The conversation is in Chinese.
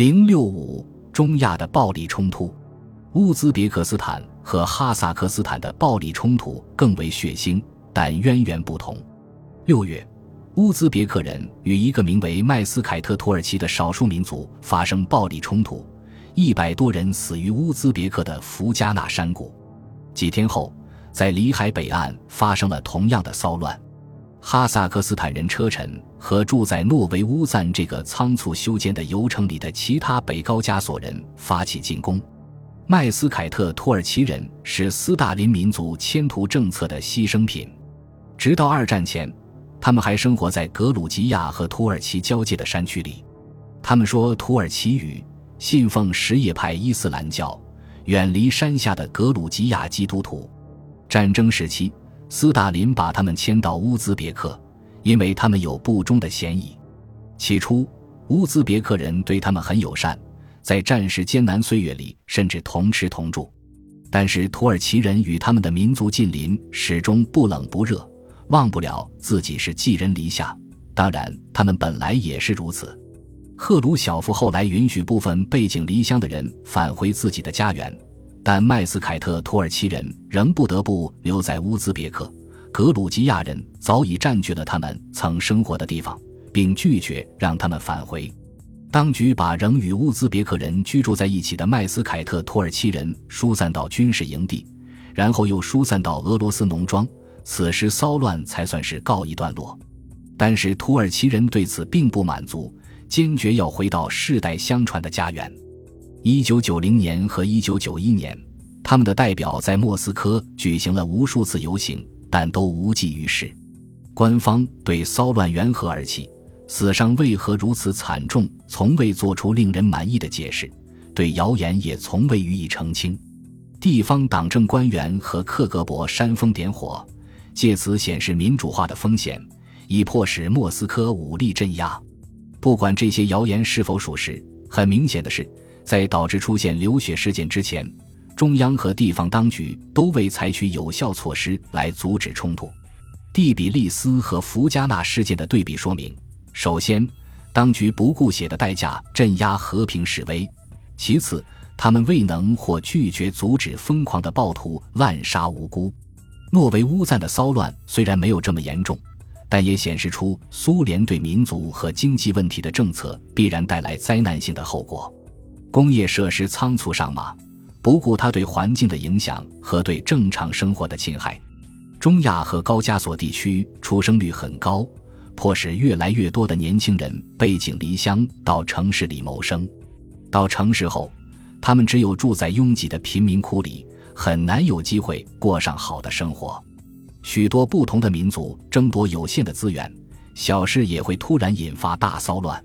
零六五中亚的暴力冲突，乌兹别克斯坦和哈萨克斯坦的暴力冲突更为血腥，但渊源不同。六月，乌兹别克人与一个名为麦斯凯特土耳其的少数民族发生暴力冲突，一百多人死于乌兹别克的福加纳山谷。几天后，在里海北岸发生了同样的骚乱。哈萨克斯坦人车臣和住在诺维乌赞这个仓促修建的油城里的其他北高加索人发起进攻。麦斯凯特土耳其人是斯大林民族迁徒政策的牺牲品。直到二战前，他们还生活在格鲁吉亚和土耳其交界的山区里。他们说土耳其语，信奉什叶派伊斯兰教，远离山下的格鲁吉亚基督徒。战争时期。斯大林把他们迁到乌兹别克，因为他们有不忠的嫌疑。起初，乌兹别克人对他们很友善，在战时艰难岁月里甚至同吃同住。但是土耳其人与他们的民族近邻始终不冷不热，忘不了自己是寄人篱下。当然，他们本来也是如此。赫鲁晓夫后来允许部分背井离乡的人返回自己的家园。但麦斯凯特土耳其人仍不得不留在乌兹别克，格鲁吉亚人早已占据了他们曾生活的地方，并拒绝让他们返回。当局把仍与乌兹别克人居住在一起的麦斯凯特土耳其人疏散到军事营地，然后又疏散到俄罗斯农庄，此时骚乱才算是告一段落。但是土耳其人对此并不满足，坚决要回到世代相传的家园。一九九零年和一九九一年，他们的代表在莫斯科举行了无数次游行，但都无济于事。官方对骚乱缘何而起、死伤为何如此惨重，从未做出令人满意的解释；对谣言也从未予以澄清。地方党政官员和克格勃煽风点火，借此显示民主化的风险，以迫使莫斯科武力镇压。不管这些谣言是否属实，很明显的是。在导致出现流血事件之前，中央和地方当局都未采取有效措施来阻止冲突。蒂比利斯和福加纳事件的对比说明：首先，当局不顾血的代价镇压和平示威；其次，他们未能或拒绝阻止疯狂的暴徒滥杀无辜。诺维乌赞的骚乱虽然没有这么严重，但也显示出苏联对民族和经济问题的政策必然带来灾难性的后果。工业设施仓促上马，不顾它对环境的影响和对正常生活的侵害。中亚和高加索地区出生率很高，迫使越来越多的年轻人背井离乡到城市里谋生。到城市后，他们只有住在拥挤的贫民窟里，很难有机会过上好的生活。许多不同的民族争夺有限的资源，小事也会突然引发大骚乱。